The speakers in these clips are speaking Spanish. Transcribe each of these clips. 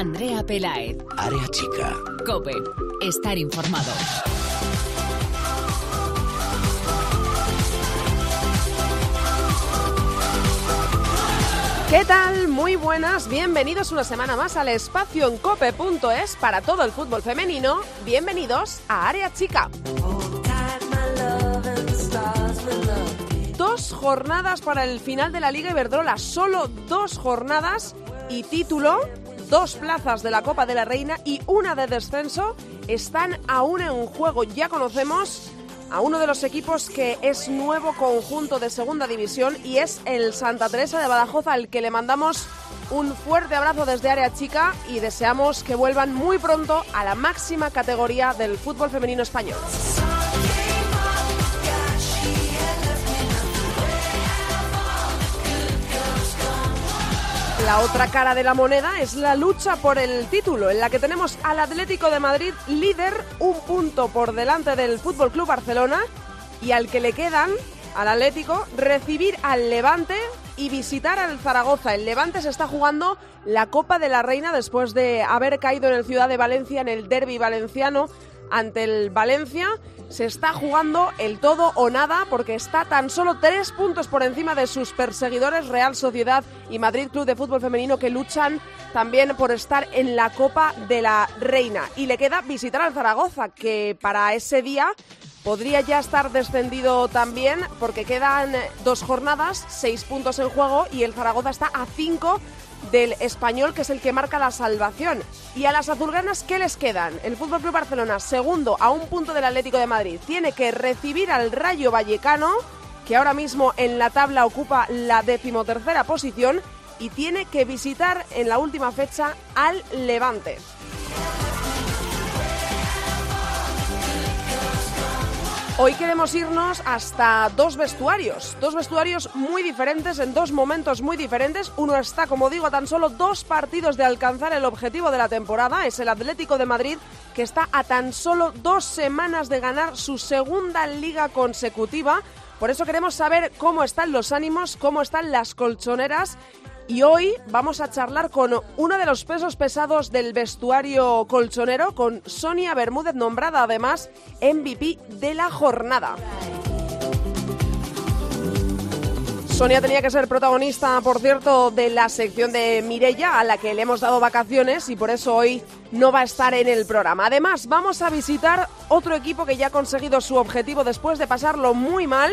Andrea Pelaez. Área chica. Cope. Estar informado. ¿Qué tal? Muy buenas, bienvenidos una semana más al espacio en cope.es para todo el fútbol femenino. Bienvenidos a Área Chica. Dos jornadas para el final de la Liga Iberdrola, solo dos jornadas y título, dos plazas de la Copa de la Reina y una de descenso están aún en juego. Ya conocemos a uno de los equipos que es nuevo conjunto de segunda división y es el Santa Teresa de Badajoz al que le mandamos un fuerte abrazo desde área chica y deseamos que vuelvan muy pronto a la máxima categoría del fútbol femenino español. La otra cara de la moneda es la lucha por el título, en la que tenemos al Atlético de Madrid líder, un punto por delante del Fútbol Club Barcelona, y al que le quedan, al Atlético, recibir al Levante y visitar al Zaragoza. El Levante se está jugando la Copa de la Reina después de haber caído en el Ciudad de Valencia en el derby valenciano ante el Valencia. Se está jugando el todo o nada porque está tan solo tres puntos por encima de sus perseguidores Real Sociedad y Madrid Club de Fútbol Femenino que luchan también por estar en la Copa de la Reina. Y le queda visitar al Zaragoza que para ese día podría ya estar descendido también porque quedan dos jornadas, seis puntos en juego y el Zaragoza está a cinco del español, que es el que marca la salvación. Y a las azulgranas, ¿qué les quedan? El Fútbol Club Barcelona, segundo, a un punto del Atlético de Madrid, tiene que recibir al Rayo Vallecano, que ahora mismo en la tabla ocupa la decimotercera posición, y tiene que visitar en la última fecha al Levante. Hoy queremos irnos hasta dos vestuarios, dos vestuarios muy diferentes en dos momentos muy diferentes. Uno está, como digo, a tan solo dos partidos de alcanzar el objetivo de la temporada, es el Atlético de Madrid, que está a tan solo dos semanas de ganar su segunda liga consecutiva. Por eso queremos saber cómo están los ánimos, cómo están las colchoneras y hoy vamos a charlar con uno de los pesos pesados del vestuario colchonero, con Sonia Bermúdez, nombrada además MVP de la jornada. Sonia tenía que ser protagonista, por cierto, de la sección de Mirella, a la que le hemos dado vacaciones y por eso hoy no va a estar en el programa. Además, vamos a visitar otro equipo que ya ha conseguido su objetivo después de pasarlo muy mal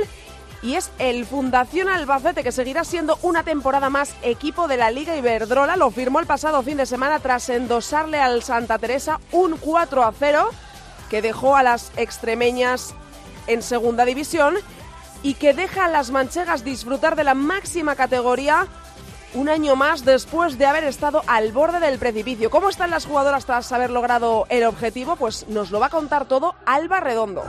y es el Fundación Albacete que seguirá siendo una temporada más equipo de la Liga Iberdrola. Lo firmó el pasado fin de semana tras endosarle al Santa Teresa un 4 a 0 que dejó a las extremeñas en segunda división y que deja a las manchegas disfrutar de la máxima categoría un año más después de haber estado al borde del precipicio. ¿Cómo están las jugadoras tras haber logrado el objetivo? Pues nos lo va a contar todo Alba Redondo.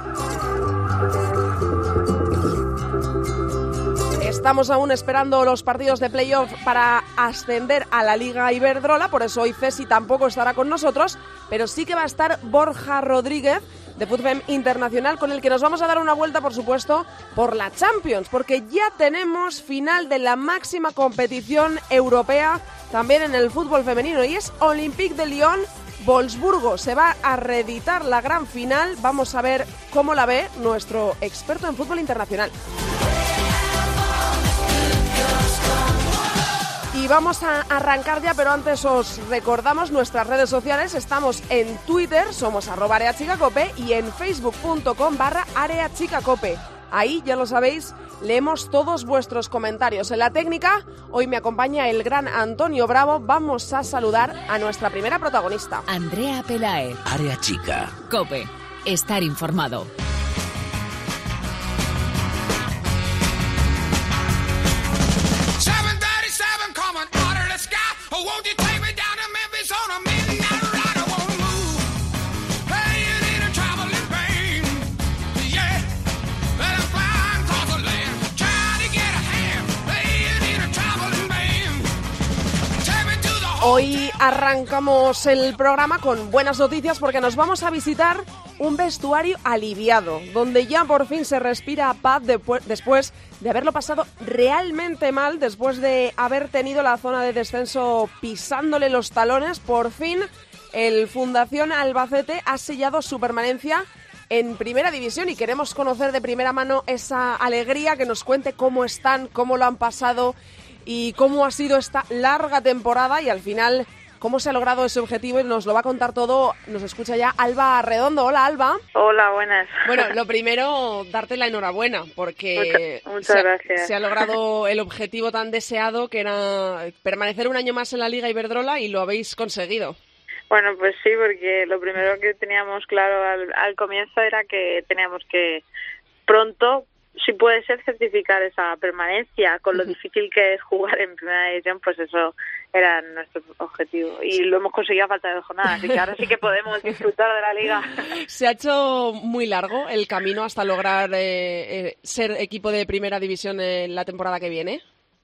Estamos aún esperando los partidos de playoff para ascender a la Liga Iberdrola, por eso hoy Cesi tampoco estará con nosotros, pero sí que va a estar Borja Rodríguez de Fútbol Internacional, con el que nos vamos a dar una vuelta, por supuesto, por la Champions, porque ya tenemos final de la máxima competición europea también en el fútbol femenino, y es Olympique de Lyon. Wolfsburgo se va a reeditar la gran final. Vamos a ver cómo la ve nuestro experto en fútbol internacional. Y vamos a arrancar ya, pero antes os recordamos nuestras redes sociales. Estamos en Twitter, somos arroba areachicacope y en facebook.com barra areachicacope. Ahí, ya lo sabéis, leemos todos vuestros comentarios. En la técnica, hoy me acompaña el gran Antonio Bravo. Vamos a saludar a nuestra primera protagonista. Andrea Pelae. Área chica. Cope. Estar informado. Hoy arrancamos el programa con buenas noticias porque nos vamos a visitar un vestuario aliviado, donde ya por fin se respira paz después de haberlo pasado realmente mal, después de haber tenido la zona de descenso pisándole los talones. Por fin, el Fundación Albacete ha sellado su permanencia en primera división y queremos conocer de primera mano esa alegría que nos cuente cómo están, cómo lo han pasado y cómo ha sido esta larga temporada y al final cómo se ha logrado ese objetivo y nos lo va a contar todo, nos escucha ya Alba Redondo. Hola Alba. Hola, buenas. Bueno, lo primero, darte la enhorabuena porque muchas, gracias. se ha logrado el objetivo tan deseado que era permanecer un año más en la Liga Iberdrola y lo habéis conseguido. Bueno, pues sí, porque lo primero que teníamos claro al, al comienzo era que teníamos que pronto si puede ser certificar esa permanencia con lo difícil que es jugar en primera división pues eso era nuestro objetivo. Y lo hemos conseguido a falta de jornadas así que ahora sí que podemos disfrutar de la liga. Se ha hecho muy largo el camino hasta lograr eh, eh, ser equipo de primera división en la temporada que viene.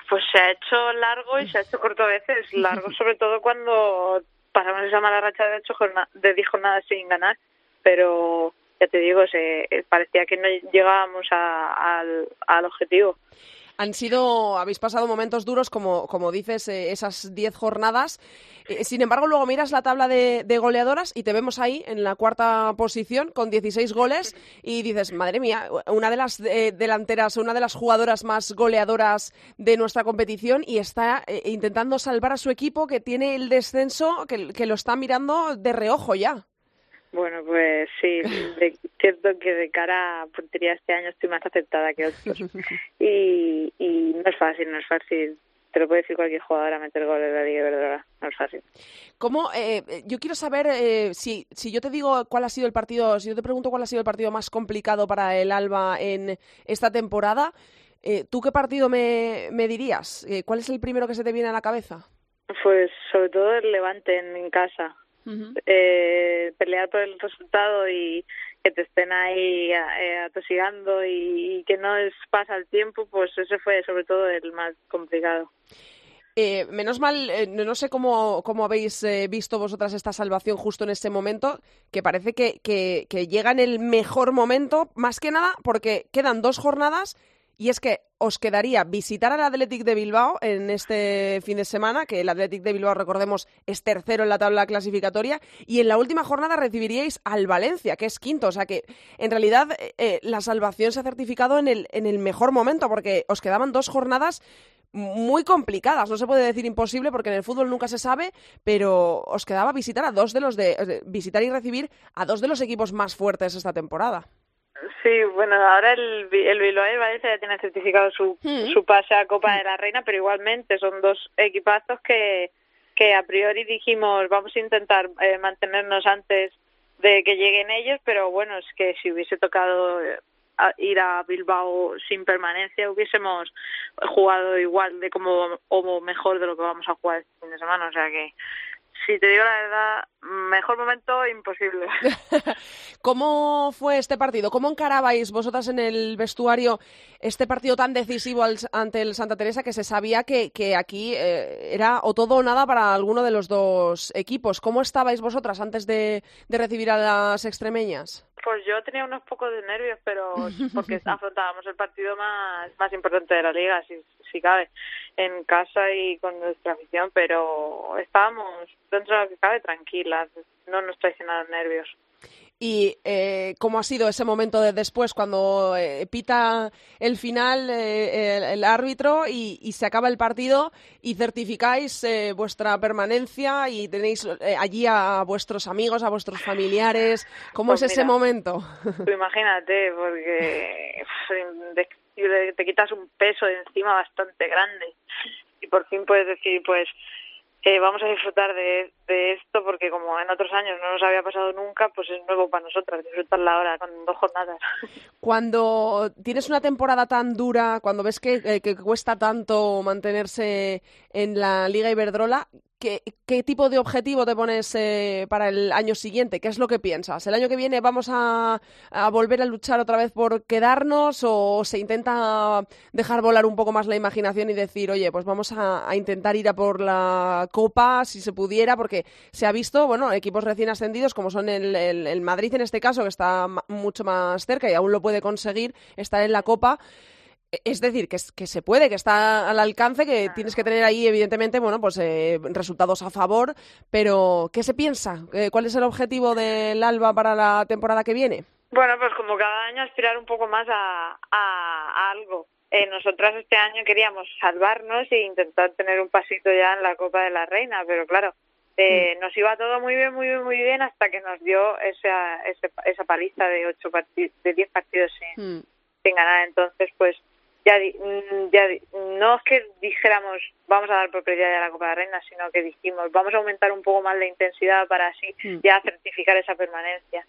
Pues se ha hecho largo y se ha hecho corto a veces. Largo sobre todo cuando pasamos esa mala racha de ocho jornadas de diez jornadas sin ganar. Pero ya te digo, se, eh, parecía que no llegábamos al, al objetivo. Han sido, habéis pasado momentos duros, como, como dices, eh, esas diez jornadas. Eh, sin embargo, luego miras la tabla de, goleadoras y te vemos ahí en la cuarta posición con 16 goles y dices, madre mía, una de las delanteras, una de las jugadoras más goleadoras de nuestra competición y está intentando salvar a su equipo que tiene el descenso, que, que lo está mirando de reojo ya. Bueno, pues sí, de, cierto que de cara a portería este año estoy más aceptada que otros. Y, y no es fácil, no es fácil. Te lo puede decir cualquier jugador a meter goles de la Liga verdad, no es fácil. ¿Cómo, eh, yo quiero saber eh, si, si yo te digo cuál ha sido el partido, si yo te pregunto cuál ha sido el partido más complicado para el Alba en esta temporada, eh, ¿tú qué partido me, me dirías? Eh, ¿Cuál es el primero que se te viene a la cabeza? Pues sobre todo el Levante en casa eh, pelear por el resultado y que te estén ahí eh, atosigando y, que no es pasa el tiempo, pues ese fue sobre todo el más complicado. Eh, menos mal, eh, no sé cómo, cómo habéis visto vosotras esta salvación justo en este momento, que parece que, que, que llega en el mejor momento, más que nada porque quedan dos jornadas y es que os quedaría visitar al Athletic de Bilbao en este fin de semana, que el Athletic de Bilbao, recordemos, es tercero en la tabla clasificatoria, y en la última jornada recibiríais al Valencia, que es quinto. O sea que, en realidad, eh, eh, la salvación se ha certificado en el, en el mejor momento, porque os quedaban dos jornadas muy complicadas. No se puede decir imposible porque en el fútbol nunca se sabe, pero os quedaba visitar a dos de los de visitar y recibir a dos de los equipos más fuertes esta temporada. Sí, bueno, ahora el, el Bilbao y Valencia ya tiene certificado su, hmm. su pase a Copa de la Reina, pero igualmente son dos equipazos que, que a priori dijimos vamos a intentar eh, mantenernos antes de que lleguen ellos, pero bueno, es que si hubiese tocado eh, ir a Bilbao sin permanencia hubiésemos jugado igual de como o mejor de lo que vamos a jugar este fin de semana, o sea que si te digo la verdad, mejor momento imposible. ¿Cómo fue este partido? ¿Cómo encarabais vosotras en el vestuario este partido tan decisivo ante el Santa Teresa que se sabía que, que aquí eh, era o todo o nada para alguno de los dos equipos? ¿Cómo estabais vosotras antes de, de recibir a las extremeñas? Pues yo tenía unos pocos de nervios, pero porque afrontábamos el partido más, más importante de la liga, si, si cabe, en casa y con nuestra afición, pero estábamos dentro de lo que cabe tranquilas, no nos traicionaron nervios y eh, cómo ha sido ese momento de después cuando eh, pita el final eh, el, árbitro y, se acaba el partido y certificáis vuestra permanencia y tenéis allí a vuestros amigos, a vuestros familiares. ¿Cómo pues es ese momento? imagínate, porque te quitas un peso de encima bastante grande y por fin puedes decir, pues vamos a disfrutar de, esto porque como en otros años no nos había pasado nunca, pues es nuevo para nosotras disfrutarla ahora con dos jornadas. Cuando tienes una temporada tan dura, cuando ves que, eh, que cuesta tanto mantenerse en la Liga Iberdrola, ¿qué, qué tipo de objetivo te pones eh, para el año siguiente? ¿Qué es lo que piensas? ¿El año que viene vamos a, a, volver a luchar otra vez por quedarnos o se intenta dejar volar un poco más la imaginación y decir, oye, pues vamos a, intentar ir a por la Copa si se pudiera? Porque se ha visto, bueno, equipos recién ascendidos como son el, el, el Madrid en este caso, que está mucho más cerca y aún lo puede conseguir, estar en la Copa. Es decir, que, que, se puede, que está al alcance, que tienes que tener ahí, evidentemente, bueno, pues eh, resultados a favor, pero ¿qué se piensa? ¿Cuál es el objetivo del Alba para la temporada que viene? Bueno, pues como cada año aspirar un poco más a, a, a algo. Eh, nosotras este año queríamos salvarnos e intentar tener un pasito ya en la Copa de la Reina, pero claro, eh, mm. nos iba todo muy bien, muy bien, muy bien hasta que nos dio esa, esa, esa paliza de ocho partidos, de diez partidos sin, mm. sin ganar. Entonces, pues ya, mm, ya no es que dijéramos vamos a dar propiedad de la Copa de la Reina, sino que dijimos vamos a aumentar un poco más la intensidad para así mm. ya certificar esa permanencia.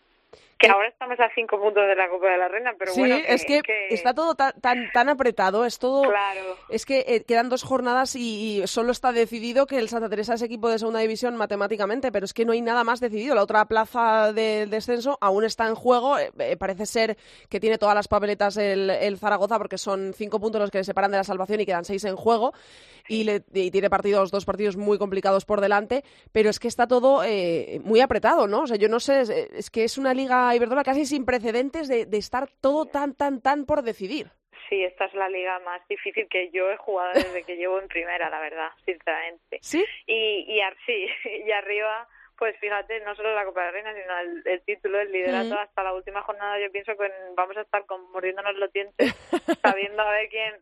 Que ahora estamos a cinco puntos de la Copa de la Reina, pero sí, bueno. es que, está todo tan, tan, tan, apretado, es todo. Claro. Es que eh, quedan dos jornadas y, y, solo está decidido que el Santa Teresa es equipo de segunda división matemáticamente, pero es que no hay nada más decidido. La otra plaza del de descenso aún está en juego. Eh, eh, parece ser que tiene todas las papeletas el, el, Zaragoza, porque son cinco puntos los que le separan de la salvación y quedan seis en juego. Y, le, y tiene partidos, dos partidos muy complicados por delante, pero es que está todo eh, muy apretado, ¿no? O sea, yo no sé, es, es que es una liga Iberdrola casi sin precedentes de, de, estar todo tan, tan, tan por decidir. Sí, esta es la liga más difícil que yo he jugado desde que llevo en primera, la verdad, sinceramente. ¿Sí? Y, y, sí, y arriba, pues fíjate, no solo la Copa de Reina, sino el, el título, el liderato, mm. hasta la última jornada yo pienso que vamos a estar con, mordiéndonos los dientes, sabiendo a ver quién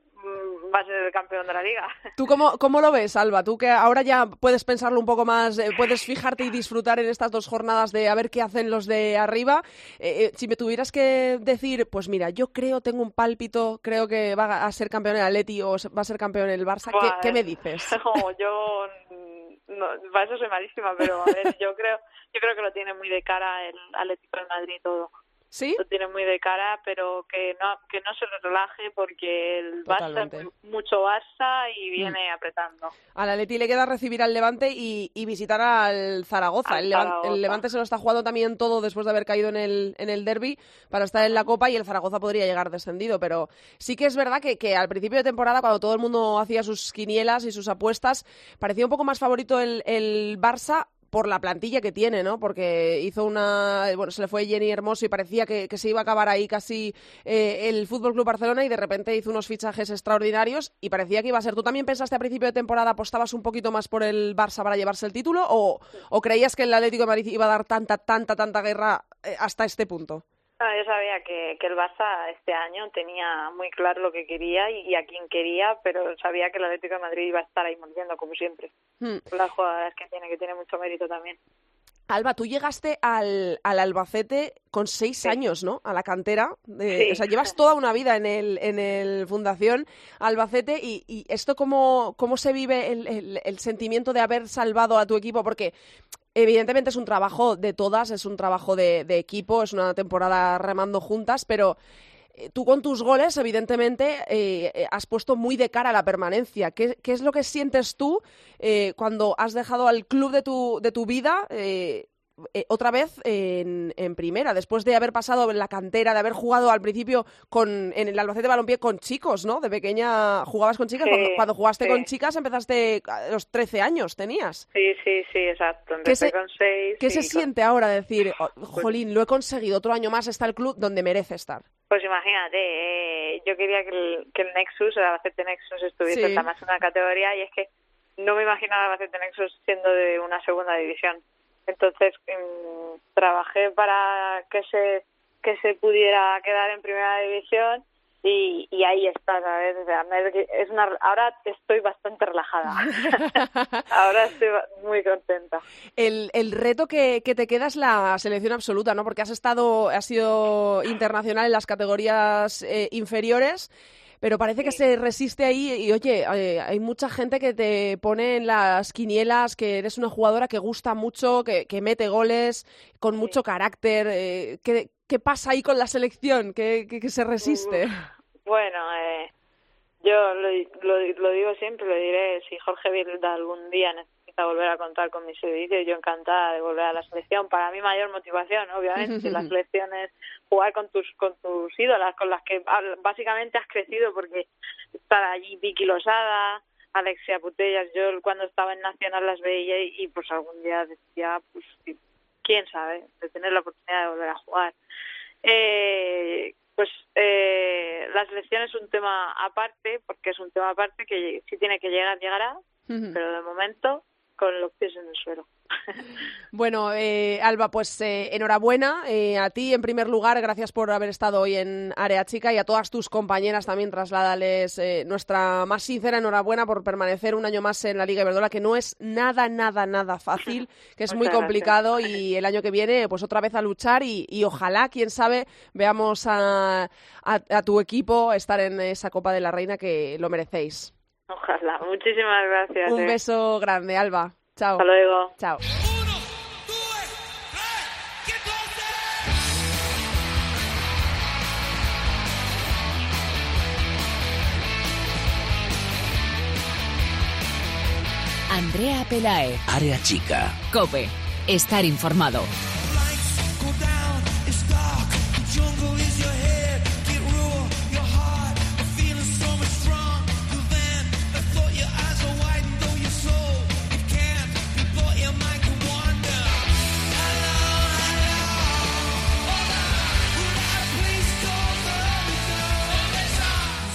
va a ser el campeón de la liga. ¿Tú cómo, cómo lo ves, Alba? Tú que ahora ya puedes pensarlo un poco más, eh, puedes fijarte y disfrutar en estas dos jornadas de a ver qué hacen los de arriba. Eh, eh, si me tuvieras que decir, pues mira, yo creo, tengo un pálpito, creo que va a ser campeón el Atleti o va a ser campeón el Barça, ¿qué, ¿qué, me dices? No, yo no, para eso soy malísima, pero a ver, yo creo, yo creo que lo tiene muy de cara el Atlético de Madrid todo. ¿Sí? Lo tiene muy de cara, pero que no que no se relaje porque el Totalmente. Barça mucho Barça y viene mm. apretando. Al Atleti le queda recibir al Levante y, y visitar al Zaragoza. Al el, Zaragoza. el, Levante se lo está jugando también todo después de haber caído en el, en el derby para estar en la Copa y el Zaragoza podría llegar descendido. Pero sí que es verdad que, que al principio de temporada, cuando todo el mundo hacía sus quinielas y sus apuestas, parecía un poco más favorito el, el Barça por la plantilla que tiene, ¿no? Porque hizo una. Bueno, se le fue Jenny Hermoso y parecía que, se iba a acabar ahí casi eh, el Fútbol Club Barcelona y de repente hizo unos fichajes extraordinarios y parecía que iba a ser. ¿Tú también pensaste a principio de temporada, apostabas un poquito más por el Barça para llevarse el título o, o creías que el Atlético de Madrid iba a dar tanta, tanta, tanta guerra eh, hasta este punto? No, yo sabía que, que el Barça este año tenía muy claro lo que quería y, y, a quién quería, pero sabía que el Atlético de Madrid iba a estar ahí mordiendo, como siempre. Hmm. Las jugadoras que tiene, que tiene mucho mérito también. Alba, tú llegaste al, al Albacete con seis Sí. años, ¿no? A la cantera. De- Sí. O sea, llevas toda una vida en el, en el Fundación Albacete. ¿Y, y esto cómo, cómo se vive el, el- el sentimiento de haber salvado a tu equipo? Porque evidentemente es un trabajo de todas, es un trabajo de, equipo, es una temporada remando juntas, pero eh, tú con tus goles, evidentemente, eh, eh, has puesto muy de cara a la permanencia. ¿Qué, es lo que sientes tú cuando has dejado al club de tu, de tu vida eh, otra vez en, en primera, después de haber pasado en la cantera, de haber jugado al principio con, en el Albacete Balompié con chicos, ¿no? De pequeña jugabas con chicas. Sí, cuando, cuando jugaste sí. con chicas empezaste a los 13 años, tenías. Sí, sí, sí, exacto. Empecé se- con seis. ¿Qué y se con- siente ahora decir, "Oh, jolín, lo he conseguido, otro año más está el club donde merece estar? Pues imagínate, eh, yo quería que el, que el Nexus, el Albacete Nexus, estuviese Sí. en más una categoría y es que no me imaginaba el Albacete Nexus siendo de una segunda división. Entonces mm, trabajé para que se que se pudiera quedar en primera división y, y ahí está, ¿sabes? O sea, es una, ahora estoy bastante relajada. ahora estoy muy contenta. El, el reto que, que te queda es la selección absoluta, ¿no? Porque has estado, has sido internacional en las categorías eh, inferiores, pero parece que se resiste ahí y, oye, eh, hay mucha gente que te pone en las quinielas que eres una jugadora que gusta mucho, que, que mete goles, con mucho carácter. eh, ¿qué, ¿Qué pasa ahí con la selección? ¿Qué, qué- qué se resiste? Bueno, eh, yo lo, lo, lo digo siempre, lo diré, si Jorge Vilda algún día volver a contar con mis servicios. Yo encantada de volver a la selección. Para mí mayor motivación, obviamente. la selección es jugar con tus con tus ídolas, con las que básicamente has crecido, porque estar allí Vicky Losada, Alexia Putellas, yo cuando estaba en Nacional las veía y, pues algún día decía, pues quién sabe, de tener la oportunidad de volver a jugar. Eh, pues eh, la selección es un tema aparte, porque es un tema aparte que si tiene que llegar, llegará, pero de momento con los pies en el suelo. Bueno, eh, Alba, pues eh, enhorabuena eh, a ti en primer lugar, gracias por haber estado hoy en Área Chica y a todas tus compañeras también trasládales nuestra más sincera enhorabuena por permanecer un año más en la Liga Iberdrola, que no es nada, nada, nada fácil, que es muy complicado y el año que viene pues otra vez a luchar y, ojalá, quién sabe, veamos a, a tu equipo estar en esa Copa de la Reina que lo merecéis. Ojalá, muchísimas gracias. Un beso grande, Alba. Chao. Hasta luego. Chao. Andrea Pelae. Área chica. Cope. Estar informado.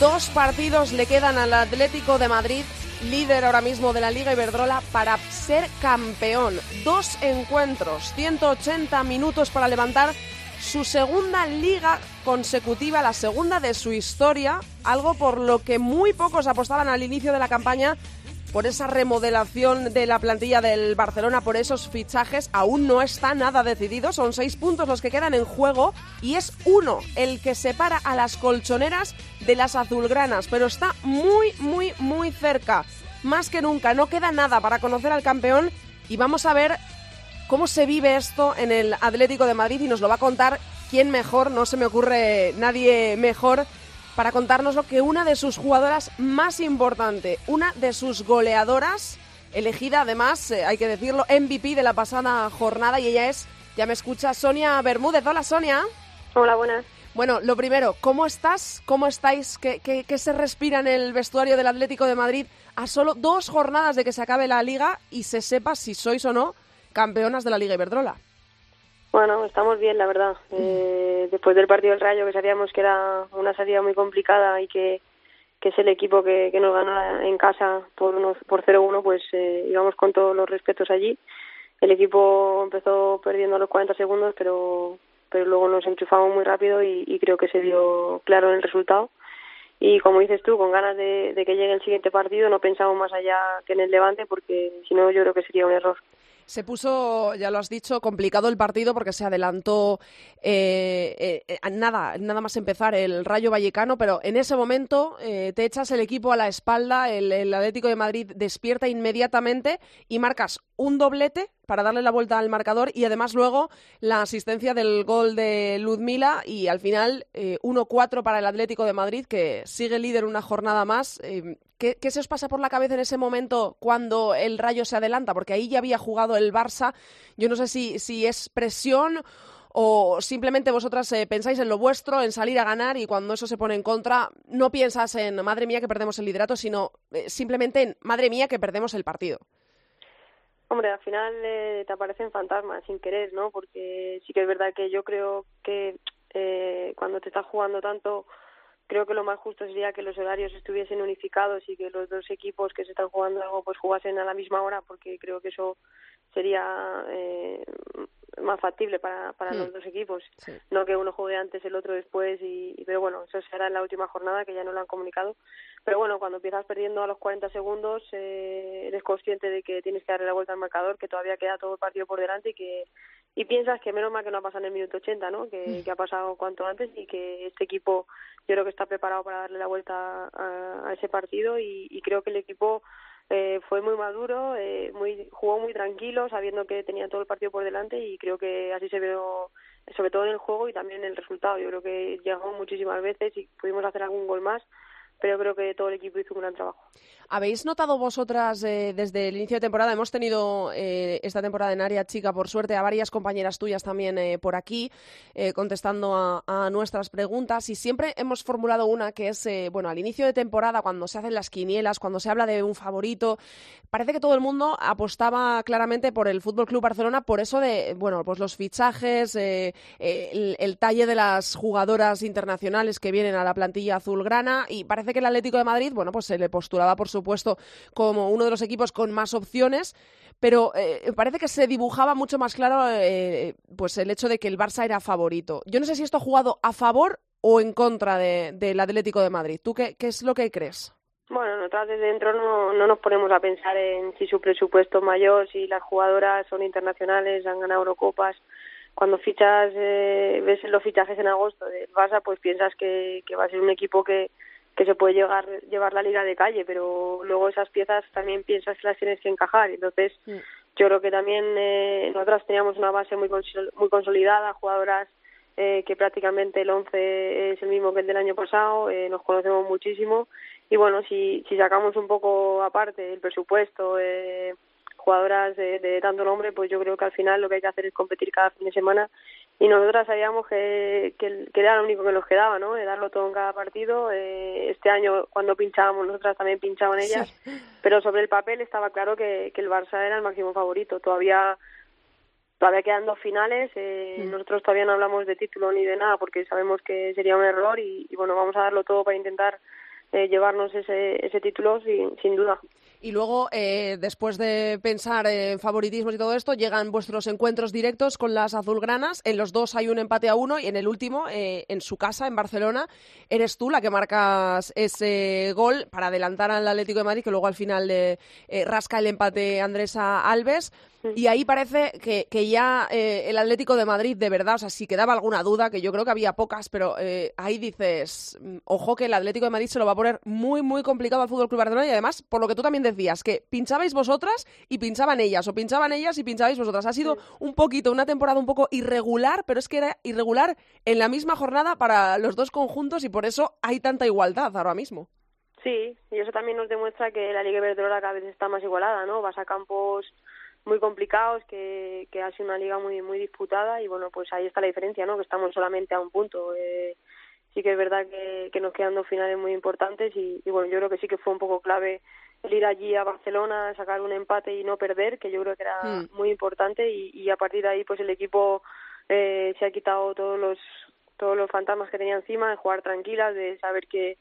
Dos partidos le quedan al Atlético de Madrid, líder ahora mismo de la Liga Iberdrola, para ser campeón. Dos encuentros, 180 minutos para levantar su segunda liga consecutiva, la segunda de su historia, algo por lo que muy pocos apostaban al inicio de la campaña por esa remodelación de la plantilla del Barcelona, por esos fichajes, aún no está nada decidido. Son seis puntos los que quedan en juego y es uno el que separa a las colchoneras de las azulgranas, pero está muy, muy, muy cerca. Más que nunca, no queda nada para conocer al campeón y vamos a ver cómo se vive esto en el Atlético de Madrid y nos lo va a contar quién mejor, no se me ocurre nadie mejor para contarnos lo que una de sus jugadoras más importante, una de sus goleadoras, elegida además, eh, hay que decirlo, MVP de la pasada jornada y ella es, ya me escucha, Sonia Bermúdez. Hola Sonia. Hola, buenas. Bueno, lo primero, ¿cómo estás? ¿Cómo estáis? ¿Qué, qué, se respira en el vestuario del Atlético de Madrid a solo dos jornadas de que se acabe la liga y se sepa si sois o no campeonas de la Liga Iberdrola? Bueno, estamos bien, la verdad. Eh, después del partido del Rayo, que sabíamos que era una salida muy complicada y que, que es el equipo que, que nos ganó en casa por, unos, por 0-1, pues eh, íbamos con todos los respetos allí. El equipo empezó perdiendo a los 40 segundos, pero, pero luego nos enchufamos muy rápido y, y creo que se dio claro en el resultado. Y como dices tú, con ganas de, de que llegue el siguiente partido, no pensamos más allá que en el Levante, porque si no, yo creo que sería un error. Se puso, ya lo has dicho, complicado el partido porque se adelantó eh, eh, nada, nada más empezar el Rayo Vallecano, pero en ese momento eh, te echas el equipo a la espalda, el, Atlético de Madrid despierta inmediatamente y marcas un doblete para darle la vuelta al marcador y además luego la asistencia del gol de Ludmila y al final 1-4 para el Atlético de Madrid que sigue líder una jornada más. ¿Qué, se os pasa por la cabeza en ese momento cuando el Rayo se adelanta? Porque ahí ya había jugado el Barça. Yo no sé si, si es presión o simplemente vosotras eh, pensáis en lo vuestro, en salir a ganar y cuando eso se pone en contra, no piensas en madre mía que perdemos el liderato, sino eh, simplemente en madre mía que perdemos el partido. Hombre, al final eh, te aparecen fantasmas sin querer, ¿no? Porque sí que es verdad que yo creo que cuando te estás jugando tanto creo que lo más justo sería que los horarios estuviesen unificados y que los dos equipos que se están jugando algo pues jugasen a la misma hora porque creo que eso sería eh, más factible para, para los hmm. dos equipos. No que uno juegue antes el otro después y, pero bueno eso será en la última jornada que ya no lo han comunicado. Pero bueno cuando empiezas perdiendo a los 40 segundos eh, eres consciente de que tienes que darle la vuelta al marcador que todavía queda todo el partido por delante y que y piensas que menos mal que no ha pasado en el minuto 80, ¿no? Que, que, ha pasado cuanto antes y que este equipo yo creo que está preparado para darle la vuelta a, ese partido y, y, creo que el equipo eh, fue muy maduro, eh, muy jugó muy tranquilo, sabiendo que tenía todo el partido por delante y creo que así se vio sobre todo en el juego y también en el resultado. Yo creo que llegamos muchísimas veces y pudimos hacer algún gol más, pero creo que todo el equipo hizo un gran trabajo. ¿Habéis notado vosotras eh, desde el inicio de temporada? Hemos tenido eh, esta temporada en área chica, por suerte, a varias compañeras tuyas también eh, por aquí, contestando a, nuestras preguntas. Y siempre hemos formulado una que es, bueno, al inicio de temporada, cuando se hacen las quinielas, cuando se habla de un favorito, parece que todo el mundo apostaba claramente por el Fútbol Club Barcelona, por eso de, bueno, pues los fichajes, el, el talle de las jugadoras internacionales que vienen a la plantilla azulgrana. Y parece que el Atlético de Madrid, bueno, pues se le postulaba por su supuesto, como uno de los equipos con más opciones, pero eh, parece que se dibujaba mucho más claro eh, pues el hecho de que el Barça era favorito. Yo no sé si esto ha jugado a favor o en contra del Atlético de Madrid. ¿Tú qué, qué es lo que crees? Bueno, nosotros desde dentro no, no nos ponemos a pensar en si su presupuesto es mayor, si las jugadoras son internacionales, han ganado Eurocopas. Cuando fichas, eh, ves los fichajes en agosto del Barça, pues piensas que va a ser un equipo que, que se puede llegar, llevar la liga de calle, pero luego esas piezas también piensas que las tienes que encajar. Entonces, yo creo que también eh, nosotras teníamos una base muy, muy consolidada, jugadoras eh, que prácticamente el 11 es el mismo que el del año pasado, eh, nos conocemos muchísimo y bueno, si, si sacamos un poco aparte el presupuesto, eh, jugadoras de, de tanto nombre, pues yo creo que al final lo que hay que hacer es competir cada fin de semana y nosotras sabíamos que, que, era lo único que nos quedaba, ¿no? De darlo todo en cada partido. Eh, este año, cuando pinchábamos, nosotras también pinchaban ellas, pero sobre el papel estaba claro que, que el Barça era el máximo favorito. Todavía todavía quedan dos finales, eh, mm. nosotros todavía no hablamos de título ni de nada porque sabemos que sería un error y, y bueno, vamos a darlo todo para intentar eh, llevarnos ese, ese título sin, sin duda. Y luego, eh, después de pensar en favoritismos y todo esto, llegan vuestros encuentros directos con las azulgranas. En los dos hay un empate a uno y en el último, eh, en su casa, en Barcelona, eres tú la que marcas ese gol para adelantar al Atlético de Madrid, que luego al final le rasca el empate Andresa Alves. Y ahí parece que, que ya eh, el Atlético de Madrid, de verdad, o sea, si quedaba alguna duda, que yo creo que había pocas, pero eh, ahí dices, mm, ojo que el Atlético de Madrid se lo va a poner muy, muy complicado al Fútbol Club Barcelona y además, por lo que tú también decías, que pinchabais vosotras y pinchaban ellas, o pinchaban ellas y pinchabais vosotras. Ha sido un poquito, una temporada un poco irregular, pero es que era irregular en la misma jornada para los dos conjuntos y por eso hay tanta igualdad ahora mismo. Sí, y eso también nos demuestra que la Liga Iberdrola cada vez está más igualada, ¿no? Vas a campos muy complicados, que, que ha sido una liga muy muy disputada y bueno, pues ahí está la diferencia, ¿no? Que estamos solamente a un punto. Eh, sí que es verdad que, que nos quedan dos finales muy importantes y, y, bueno, yo creo que sí que fue un poco clave el ir allí a Barcelona, sacar un empate y no perder, que yo creo que era hmm. muy importante y, y, a partir de ahí pues el equipo eh, se ha quitado todos los todos los fantasmas que tenía encima, de jugar tranquilas, de saber que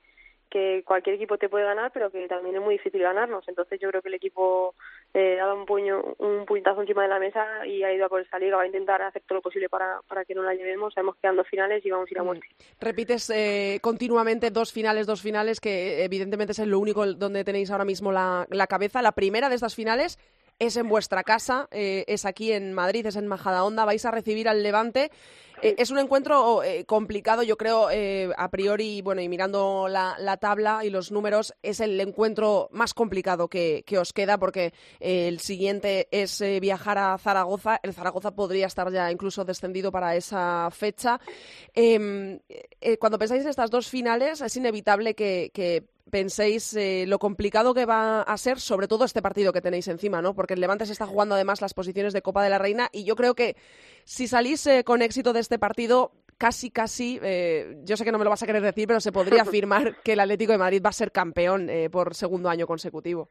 que cualquier equipo te puede ganar, pero que también es muy difícil ganarnos. Entonces yo creo que el equipo eh, ha dado un puño, un puñetazo encima de la mesa y ha ido a por esta liga. Va a intentar hacer todo lo posible para, para que no la llevemos. Sabemos que dos finales y vamos a ir a mm. muerte. Repites eh, continuamente dos finales, dos finales, que evidentemente es lo único donde tenéis ahora mismo la, la cabeza. La primera de estas finales es en vuestra casa, eh, es aquí en Madrid, es en Majadahonda, vais a recibir al Levante. Eh, es un encuentro eh, complicado, yo creo, a priori, bueno, y mirando la, tabla y los números, es el encuentro más complicado que, os queda, porque el siguiente es viajar a Zaragoza. El Zaragoza podría estar ya incluso descendido para esa fecha. Em, cuando pensáis en estas dos finales, es inevitable que, que penséis eh, lo complicado que va a ser, sobre todo este partido que tenéis encima, ¿no? Porque el Levante se está jugando además las posiciones de Copa de la Reina y yo creo que si salís eh, con éxito de este partido, casi, casi, eh, yo sé que no me lo vas a querer decir, pero se podría afirmar que el Atlético de Madrid va a ser campeón por segundo año consecutivo.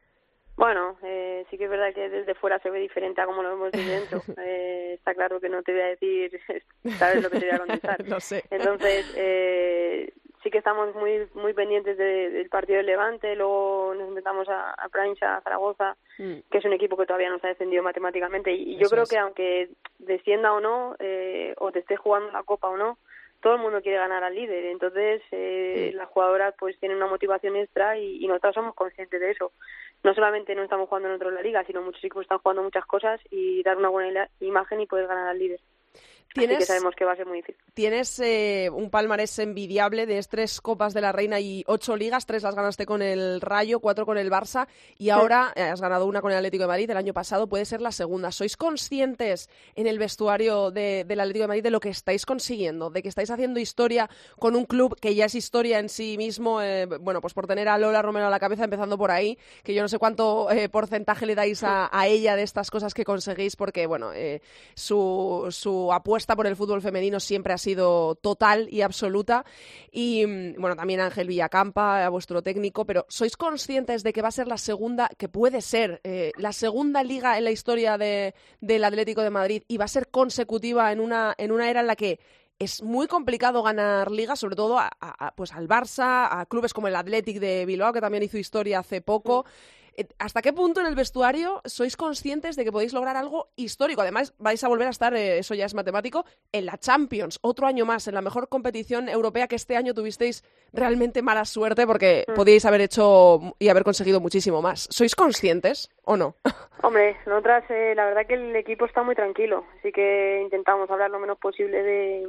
Bueno, eh, sí que es verdad que desde fuera se ve diferente a como lo vemos desde dentro. Eh, está claro que no te voy a decir, sabes lo que te voy a contestar. no sé. Entonces, eh, sí que estamos muy muy pendientes del partido del Levante, luego nos enfrentamos a, a a Zaragoza, mm. que es un equipo que todavía no se ha descendido matemáticamente, y, yo creo que aunque descienda o no, eh, o te esté jugando la Copa o no, todo el mundo quiere ganar al líder, entonces eh, las jugadoras pues tienen una motivación extra y, y nosotros somos conscientes de eso. No solamente no estamos jugando nosotros la liga, sino muchos equipos están jugando muchas cosas y dar una buena imagen y poder ganar al líder. Así que sabemos que va a ser muy difícil. Tienes eh, un palmarés envidiable de tres Copas de la Reina y ocho ligas. Tres las ganaste con el Rayo, cuatro con el Barça y ahora eh, has ganado una con el Atlético de Madrid. El año pasado puede ser la segunda. ¿Sois conscientes en el vestuario del Atlético de Madrid de lo que estáis consiguiendo? De que estáis haciendo historia con un club que ya es historia en sí mismo. Eh, bueno, pues por tener a Lola Romero a la cabeza, empezando por ahí, que yo no sé cuánto porcentaje le dais a, a, ella de estas cosas que conseguís, porque bueno, su, su apuesta por el fútbol femenino siempre ha sido total y absoluta. Y mm, bueno, también Ángel Villacampa, a vuestro técnico, pero ¿sois conscientes de que va a ser la segunda, que puede ser eh, la segunda liga en la historia de, del Atlético de Madrid y va a ser consecutiva en una, en una era en la que es muy complicado ganar ligas, sobre todo a, pues al Barça, a clubes como el Athletic de Bilbao, que también hizo historia hace poco. Eh, ¿Hasta qué punto en el vestuario sois conscientes de que podéis lograr algo histórico? Además, vais a volver a estar, eh, eso ya es matemático, en la Champions, otro año más, en la mejor competición europea que este año tuvisteis realmente mala suerte porque mm. podíais haber hecho y haber conseguido muchísimo más. ¿Sois conscientes o no? Hombre, nosotras, eh, la verdad que el equipo está muy tranquilo, así que intentamos hablar lo menos posible de,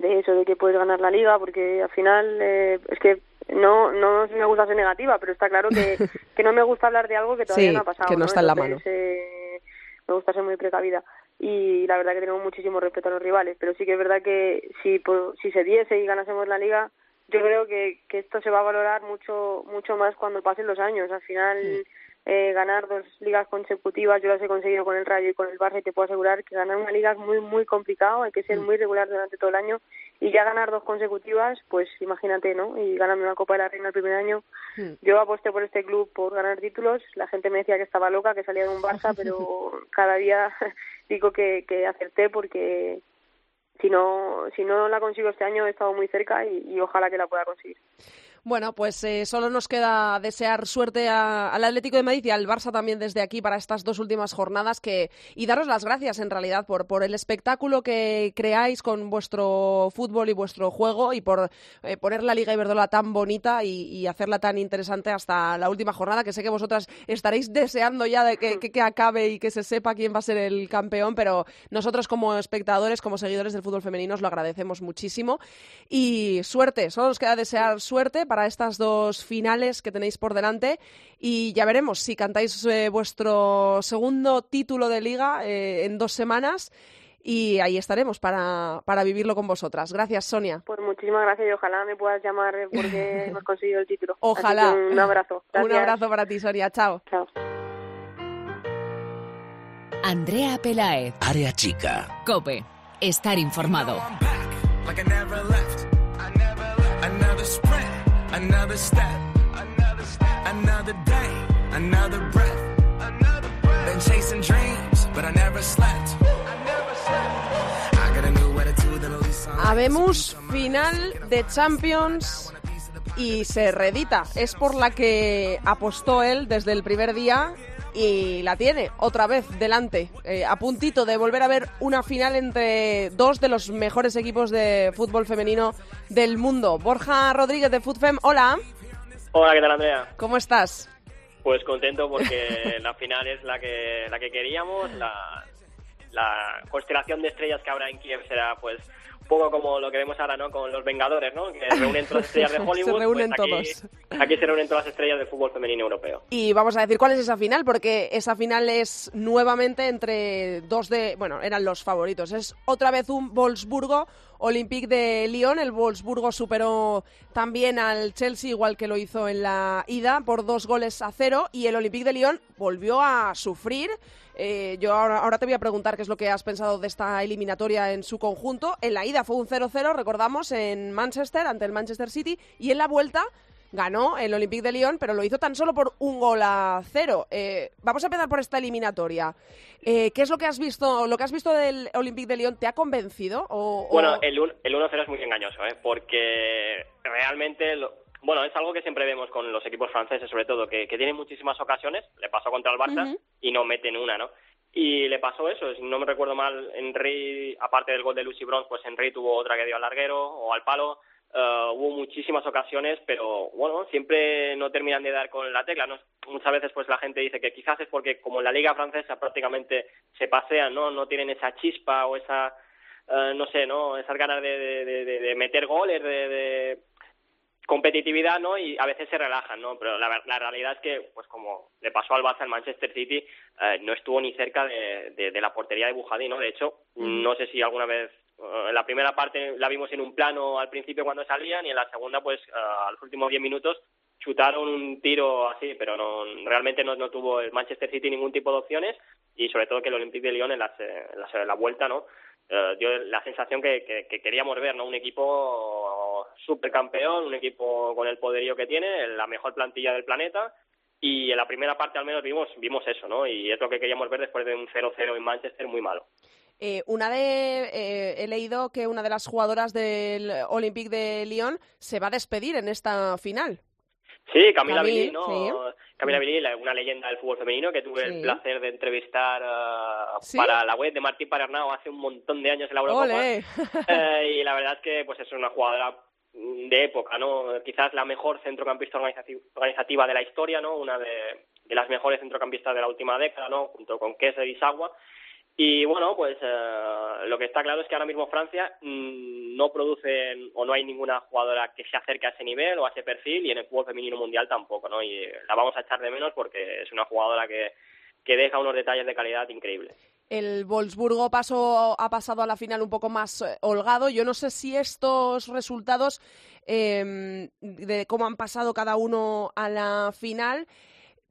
de eso, de que puedes ganar la liga, porque al final es que no no me gusta ser negativa, pero está claro que, que no me gusta hablar de algo que todavía no ha pasado. que no, está en la mano. Eh, me gusta ser muy precavida y la verdad que tenemos muchísimo respeto a los rivales, pero sí que es verdad que si, si se diese y ganásemos la liga, yo creo que, que esto se va a valorar mucho mucho más cuando pasen los años. Al final eh, ganar dos ligas consecutivas, yo las he conseguido con el Rayo y con el Barça y te puedo asegurar que ganar una liga es muy muy complicado, hay que ser mm. muy regular durante todo el año y ya ganar dos consecutivas, pues imagínate, ¿no? Y ganando una Copa de la Reina el primer año. Mm. Yo aposté por este club por ganar títulos, la gente me decía que estaba loca, que salía de un Barça, pero cada día digo que, que acerté porque si no, si no la consigo este año he estado muy cerca y ojalá que la pueda conseguir. Bueno, pues eh, solo nos queda desear suerte al Atlético de Madrid y al Barça también desde aquí para estas dos últimas jornadas que y daros las gracias en realidad por, por el espectáculo que creáis con vuestro fútbol y vuestro juego y por eh, poner la Liga Iberdrola tan bonita y, hacerla tan interesante hasta la última jornada, que sé que vosotras estaréis deseando ya de que, que, acabe y que se sepa quién va a ser el campeón, pero nosotros como espectadores, como seguidores del fútbol femenino, os lo agradecemos muchísimo. Y suerte, solo nos queda desear suerte para estas dos finales que tenéis por delante y ya veremos si cantáis eh, vuestro segundo título de liga eh, en dos semanas y ahí estaremos para, para vivirlo con vosotras. Gracias, Sonia. Pues muchísimas gracias y ojalá me puedas llamar porque hemos conseguido el título. Ojalá. un abrazo. Un abrazo para ti, Sonia. Chao. Chao. Andrea Pelaez. Área chica. Cope. Estar informado. Another step, another step, another day, another breath, another breath. Been chasing dreams, but I never slept. Habemos final de Champions y se redita. Es por la que apostó él desde el primer día y la tiene otra vez delante, eh, a puntito de volver a ver una final entre dos de los mejores equipos de fútbol femenino del mundo. Borja Rodríguez de FUTFEM, hola. Hola, ¿qué tal Andrea? ¿Cómo estás? Pues contento porque la final es la que, la que queríamos, la, la constelación de estrellas que habrá en Kiev será pues poco como lo que vemos ahora, ¿no? Con los Vengadores, ¿no? Que reúnen todas las estrellas de Hollywood. se reúnen pues todos. Aquí se reúnen todas las estrellas del fútbol femenino europeo. Y vamos a decir cuál es esa final, porque esa final es nuevamente entre dos de, bueno, eran los favoritos. Es otra vez un Wolfsburgo Olympique de Lyon. El Wolfsburgo superó también al Chelsea, igual que lo hizo en la ida, por dos goles a cero. Y el Olympique de Lyon volvió a sufrir. Eh, yo ahora, ahora, te voy a preguntar qué es lo que has pensado de esta eliminatoria en su conjunto. En la ida fue un 0-0, recordamos, en Manchester, ante el Manchester City. Y en la vuelta ganó el Olympique de Lyon, pero lo hizo tan solo por un gol a cero. Eh, vamos a empezar por esta eliminatoria. Eh, ¿Qué es lo que has visto? ¿Lo que has visto del Olympique de Lyon te ha convencido? Bueno, el, el 1-0 es muy engañoso, ¿eh? porque realmente... bueno, es algo que siempre vemos con los equipos franceses, sobre todo, que, que tienen muchísimas ocasiones. Le pasó contra el Barça y no meten una, ¿no? Y le pasó eso, si no me recuerdo mal, Henry, aparte del gol de Lucy Bronze, pues Henry tuvo otra que dio al larguero o al palo. Uh, hubo muchísimas ocasiones, pero bueno, siempre no terminan de dar con la tecla. ¿no? Muchas veces pues la gente dice que quizás es porque como en la liga francesa prácticamente se pasean, ¿no? No tienen esa chispa o esa eh, no sé, ¿no? Esas ganas de, de, meter goles, de, competitividad, ¿no? Y a veces se relajan, ¿no? Pero la, la, realidad es que, pues como le pasó al Barça al Manchester City, eh, no estuvo ni cerca de, la portería de Bujadí, ¿no? De hecho, no sé si alguna vez eh, en la primera parte la vimos en un plano al principio cuando salían y en la segunda, pues a los últimos diez minutos chutaron un tiro así, pero no realmente no, no, tuvo el Manchester City ningún tipo de opciones y sobre todo que el Olympique de Lyon en la, en la vuelta, ¿no? Eh, dio la sensación que, que, queríamos ver, ¿no? Un equipo supercampeón, un equipo con el poderío que tiene, la mejor plantilla del planeta y en la primera parte al menos vimos vimos eso, ¿no? Y es lo que queríamos ver después de un 0-0 en Manchester muy malo. Eh, una de eh, he leído que una de las jugadoras del Olympique de Lyon se va a despedir en esta final. Sí, Camila Billy, ¿no? Camila Billy, una leyenda del fútbol femenino que tuve el placer de entrevistar uh, para la web de Martín Pararnao hace un montón de años en la Eurocopa. Eh, y la verdad es que pues es una jugadora de época, ¿no? Quizás la mejor centrocampista organizativa de la historia, ¿no? Una de, de las mejores centrocampistas de la última década, ¿no? Junto con Kese y Sagua. Y bueno, pues eh, lo que está claro es que ahora mismo Francia mm, no produce o no hay ninguna jugadora que se acerque a ese nivel o a ese perfil y en el fútbol femenino mundial tampoco, ¿no? Y la vamos a echar de menos porque es una jugadora que, que deja unos detalles de calidad increíbles. El Wolfsburgo pasó, ha pasado a la final un poco más eh, holgado. Yo no sé si estos resultados eh, de cómo han pasado cada uno a la final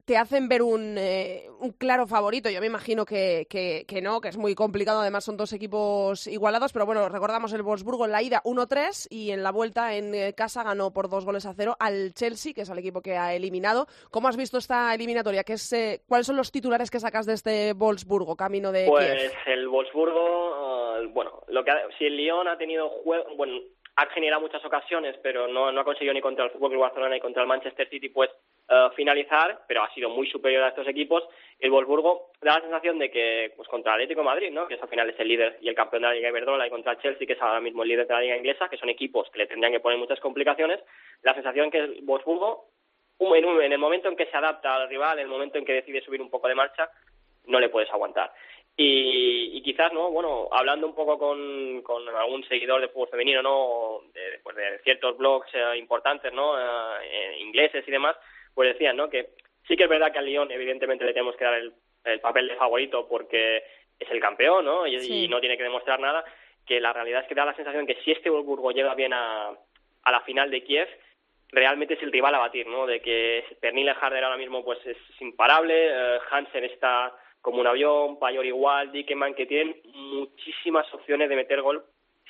te hacen ver un, eh, un, claro favorito. Yo me imagino que, que, no, que es muy complicado. Además, son dos equipos igualados. Pero bueno, recordamos el Wolfsburgo en la ida 1-3 y en la vuelta en eh, casa ganó por dos goles a cero al Chelsea, que es el equipo que ha eliminado. ¿Cómo has visto esta eliminatoria? ¿Qué es, eh, ¿Cuáles son los titulares que sacas de este Wolfsburgo, camino de Pues el Wolfsburgo, bueno, lo que si el Lyon ha tenido juego, bueno, ha generado muchas ocasiones, pero no, no ha conseguido ni contra el Fútbol Club Barcelona ni contra el Manchester City, pues eh, finalizar, pero ha sido muy superior a estos equipos. El Wolfsburgo da la sensación de que, pues contra el Atlético de Madrid, ¿no? que al final es el líder y el campeón de la Liga Iberdrola, y contra el Chelsea, que es ahora mismo el líder de la Liga Inglesa, que son equipos que le tendrían que poner muchas complicaciones, la sensación que el Wolfsburgo, en el momento en que se adapta al rival, en el momento en que decide subir un poco de marcha, no le puedes aguantar. Y, quizás, ¿no? Bueno, hablando un poco con, con algún seguidor de fútbol femenino, ¿no? De, pues de ciertos blogs eh, importantes, ¿no? Eh, ingleses y demás, pues decían, ¿no? Que sí que es verdad que al Lyon evidentemente le tenemos que dar el, papel de favorito porque es el campeón, ¿no? Y, no tiene que demostrar nada, que la realidad es que da la sensación que si este Wolfsburgo llega bien a, a la final de Kiev, realmente es el rival a batir, ¿no? De que Pernille Harder ahora mismo pues es imparable, eh, Hansen está como un avión, Payor igual, Dickeman, que tienen muchísimas opciones de meter gol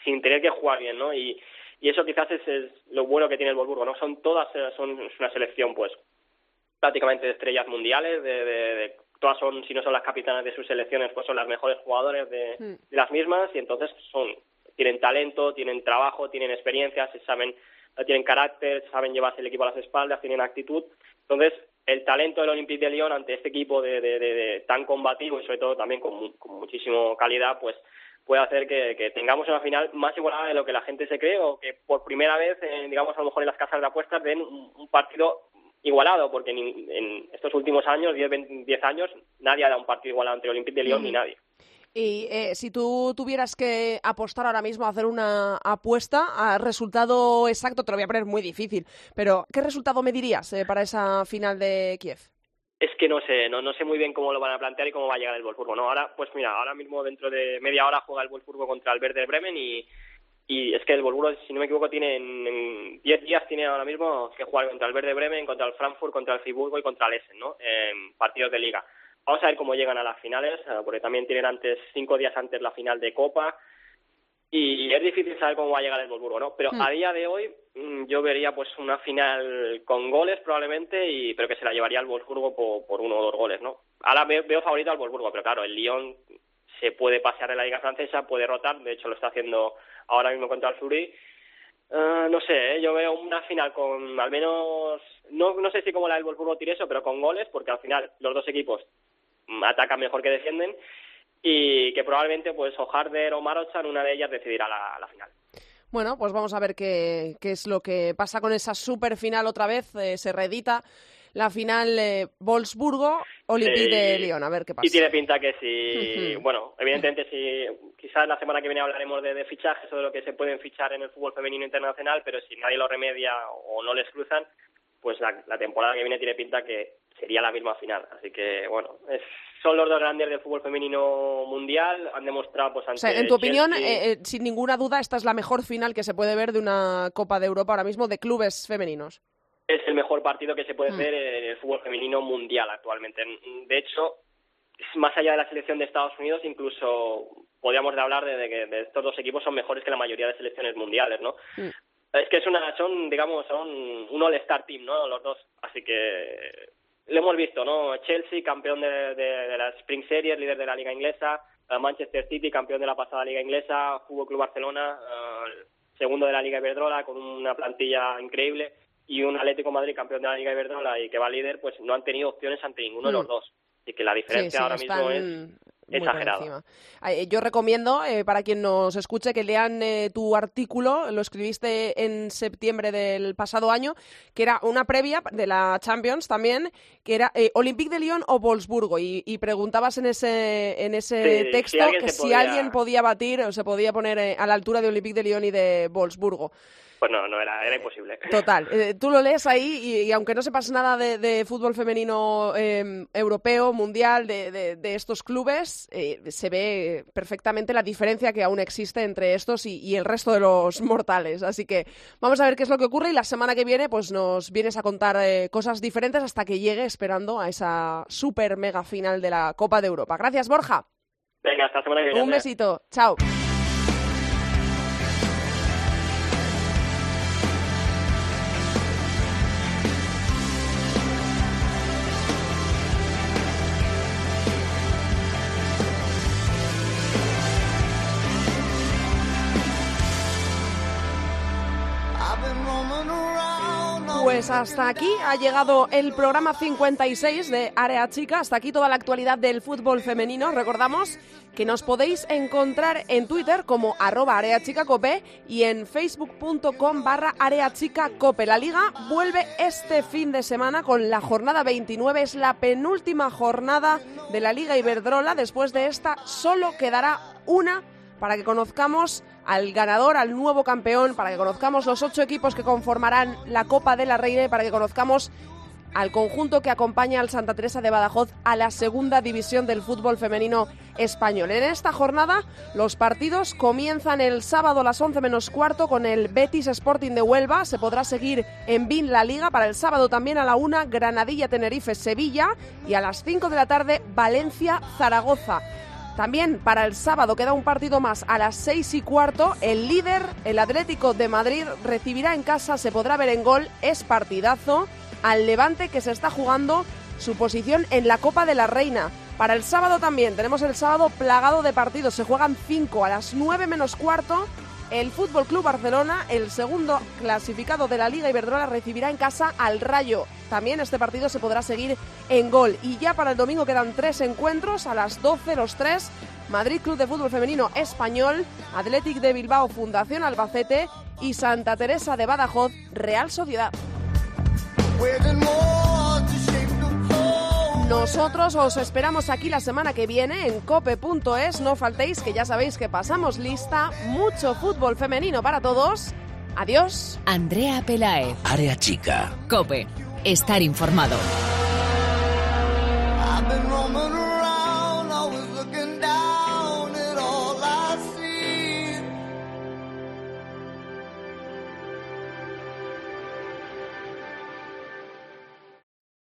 sin tener que jugar bien, ¿no? Y, y eso quizás es, lo bueno que tiene el Wolfsburgo, ¿no? Son todas, eh, son una selección, pues, prácticamente de estrellas mundiales, de, todas son, si no son las capitanas de sus selecciones, pues son las mejores jugadores de, hmm. de las mismas y entonces son, tienen talento, tienen trabajo, tienen experiencia, se saben, tienen carácter, saben llevarse el equipo a las espaldas, tienen actitud. Entonces, el talento del Olympique de Lyon ante este equipo de, tan combativo y sobre todo también con, con muchísima calidad, pues puede hacer que, tengamos una final más igualada de lo que la gente se cree o que por primera vez, digamos, a lo mejor en las casas de apuestas den un, partido igualado, porque en, estos últimos años, 10, 10 años, nadie ha dado un partido igualado entre Olympique de Lyon ni nadie. Y eh, si tú tuvieras que apostar ahora mismo, hacer una apuesta a resultado exacto, te lo voy a poner muy difícil, pero ¿qué resultado me dirías eh, para esa final de Kiev? Es que no sé, no, no sé muy bien cómo lo van a plantear y cómo va a llegar el Wolfsburgo. No, ahora, pues mira, ahora mismo dentro de media hora juega el Wolfsburgo contra el Werder Bremen y, y es que el Wolfsburgo, si no me equivoco, tiene en 10 días tiene ahora mismo que jugar contra el Werder Bremen, contra el Frankfurt, contra el Friburgo y contra el Essen, ¿no? En partidos de liga. Vamos a ver cómo llegan a las finales, eh, porque también tienen antes cinco días antes la final de Copa y es difícil saber cómo va a llegar el Wolfsburgo, ¿no? Pero hmm. a día de hoy mm, yo vería pues una final con goles probablemente, y pero que se la llevaría el Wolfsburgo por, uno o dos goles, ¿no? Ahora veo, favorito al Wolfsburgo, pero claro, el Lyon se puede pasear en la liga francesa, puede rotar, de hecho lo está haciendo ahora mismo contra el Zurich. Eh, no sé, ¿eh? yo veo una final con al menos, no, no sé si como la del Wolfsburgo tire eso, pero con goles, porque al final los dos equipos atacan mejor que defienden y que probablemente pues o Harder o Marochan una de ellas decidirá la, final. Bueno, pues vamos a ver qué, qué, es lo que pasa con esa super final otra vez, eh, se reedita la final eh, Wolfsburgo Olympique de Lyon, a ver qué pasa. Y tiene pinta que si, bueno, evidentemente si quizás la semana que viene hablaremos de, de, fichajes o de lo que se pueden fichar en el fútbol femenino internacional, pero si nadie lo remedia o no les cruzan, pues la, temporada que viene tiene pinta que sería la misma final. Así que, bueno, son los dos grandes del fútbol femenino mundial, han demostrado pues ante En tu opinión, eh, eh, sin ninguna duda, esta es la mejor final que se puede ver de una Copa de Europa ahora mismo de clubes femeninos es el mejor partido que se puede mm. ver en el fútbol femenino mundial actualmente. De hecho, más allá de la selección de Estados Unidos, incluso podríamos hablar de, que de estos dos equipos son mejores que la mayoría de selecciones mundiales, ¿no? Mm. Es que es una, son, digamos, son un all-star team, ¿no? Los dos. Así que lo hemos visto, ¿no? Chelsea, campeón de, de, la Spring Series, líder de la liga inglesa. Manchester City, campeón de la pasada liga inglesa. Fútbol Club Barcelona, eh, segundo de la liga Iberdrola, con una plantilla increíble y un Atlético Madrid campeón de la Liga Iberdrola y que va líder, pues no han tenido opciones ante ninguno de los mm. dos. Y que la diferencia ahora mismo es exagerada. Yo recomiendo, eh, para quien nos escuche, que lean eh, tu artículo, lo escribiste en septiembre del pasado año, que era una previa de la Champions también, que era eh, Olympique de Lyon o Wolfsburgo, y, preguntabas en ese, en ese texto que si alguien podía batir o se podía poner a la altura de Olympique de Lyon y de Wolfsburgo. Pues no, no era, era imposible. Total. Eh, tú lo lees ahí y, aunque no sepas nada de, fútbol femenino em, europeo, mundial, de, estos clubes, eh, se ve perfectamente la diferencia que aún existe entre estos y, el resto de los mortales. Así que vamos a ver qué es lo que ocurre y la semana que viene pues nos vienes a contar eh, cosas diferentes hasta que llegue esperando a esa super mega final de la Copa de Europa. Gracias, Borja. Venga, hasta la semana que viene. Un besito. Chao. Pues hasta aquí ha llegado el programa 56 de Área Chica. Hasta aquí toda la actualidad del fútbol femenino. Recordamos que nos podéis encontrar en Twitter como arroba areachicacope y en facebook.com barra areachicacope. La liga vuelve este fin de semana con la jornada 29. Es la penúltima jornada de la Liga Iberdrola. Después de esta solo quedará una para que conozcamos al ganador, al nuevo campeón, para que conozcamos los ocho equipos que conformarán la Copa de la Reina y para que conozcamos al conjunto que acompaña al Santa Teresa de Badajoz a la segunda división del fútbol femenino español. En esta jornada los partidos comienzan el sábado a las 11 menos cuarto con el Betis Sporting de Huelva. Se podrá seguir en BIN la Liga para el sábado también a la 1 Granadilla Tenerife Sevilla y a las 5 de la tarde Valencia Zaragoza. También para el sábado queda un partido más a las seis y cuarto. El líder, el Atlético de Madrid, recibirá en casa, se podrá ver en gol, es partidazo al Levante que se está jugando su posición en la Copa de la Reina. Para el sábado también tenemos el sábado plagado de partidos. Se juegan cinco a las nueve menos cuarto. El Fútbol Club Barcelona, el segundo clasificado de la Liga Iberdrola, recibirá en casa al Rayo. También este partido se podrá seguir en gol. Y ya para el domingo quedan tres encuentros a las 12 los tres. Madrid Club de Fútbol Femenino Español, Athletic de Bilbao Fundación Albacete y Santa Teresa de Badajoz Real Sociedad. Nosotros os esperamos aquí la semana que viene en cope.es. No faltéis que ya sabéis que pasamos lista. Mucho fútbol femenino para todos. Adiós. Andrea Pelae. Área chica. Cope estar informado. I've been roaming